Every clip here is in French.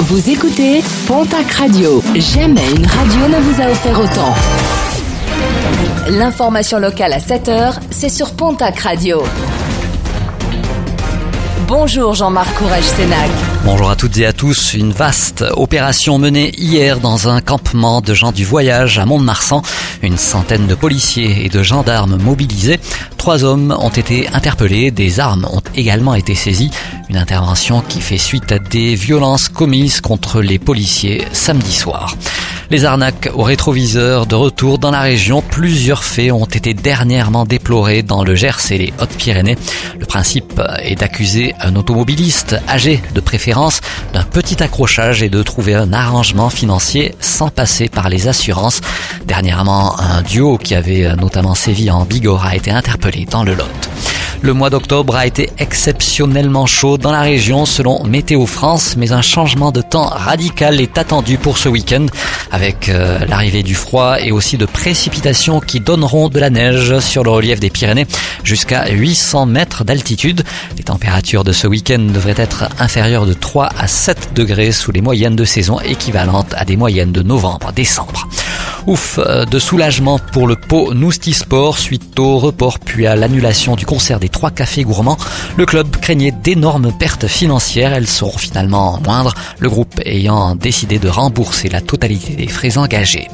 Vous écoutez Pontac Radio. Jamais une radio ne vous a offert autant. L'information locale à 7h, c'est sur Pontac Radio. Bonjour Jean-Marc Courage Sénac. Bonjour à toutes et à tous. Une vaste opération menée hier dans un campement de gens du voyage à Mont-de-Marsan. Une centaine de policiers et de gendarmes mobilisés. Trois hommes ont été interpellés. Des armes ont également été saisies. Une intervention qui fait suite à des violences commises contre les policiers samedi soir. Les arnaques au rétroviseur de retour dans la région, plusieurs faits ont été dernièrement déplorés dans le Gers et les Hautes-Pyrénées. Le principe est d'accuser un automobiliste âgé de préférence d'un petit accrochage et de trouver un arrangement financier sans passer par les assurances. Dernièrement, un duo qui avait notamment sévi en Bigorre a été interpellé dans le Lot. Le mois d'octobre a été exceptionnellement chaud dans la région selon Météo France, mais un changement de temps radical est attendu pour ce week-end avec euh, l'arrivée du froid et aussi de précipitations qui donneront de la neige sur le relief des Pyrénées jusqu'à 800 mètres d'altitude. Les températures de ce week-end devraient être inférieures de 3 à 7 degrés sous les moyennes de saison équivalentes à des moyennes de novembre-décembre. Ouf euh, de soulagement pour le pot Noustisport suite au report puis à l'annulation du concert des trois cafés gourmands. Le club craignait d'énormes pertes financières. Elles seront finalement moindres, le groupe ayant décidé de rembourser la totalité des frais engagés.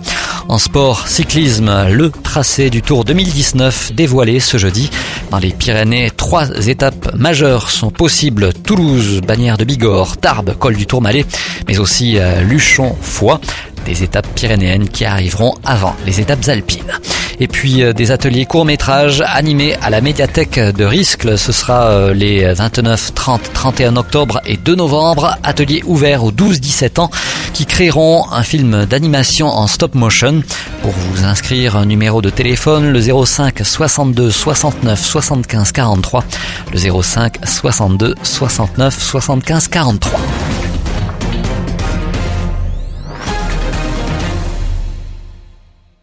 En sport, cyclisme, le tracé du Tour 2019 dévoilé ce jeudi. Dans les Pyrénées, trois étapes majeures sont possibles. Toulouse, Bannière de Bigorre, Tarbes, Col du Tourmalet, mais aussi euh, Luchon, Foix des étapes pyrénéennes qui arriveront avant les étapes alpines. Et puis euh, des ateliers courts-métrages animés à la médiathèque de Riscle. Ce sera euh, les 29, 30, 31 octobre et 2 novembre. Ateliers ouverts aux 12-17 ans qui créeront un film d'animation en stop motion. Pour vous inscrire, un numéro de téléphone, le 05 62 69 75 43. Le 05 62 69 75 43.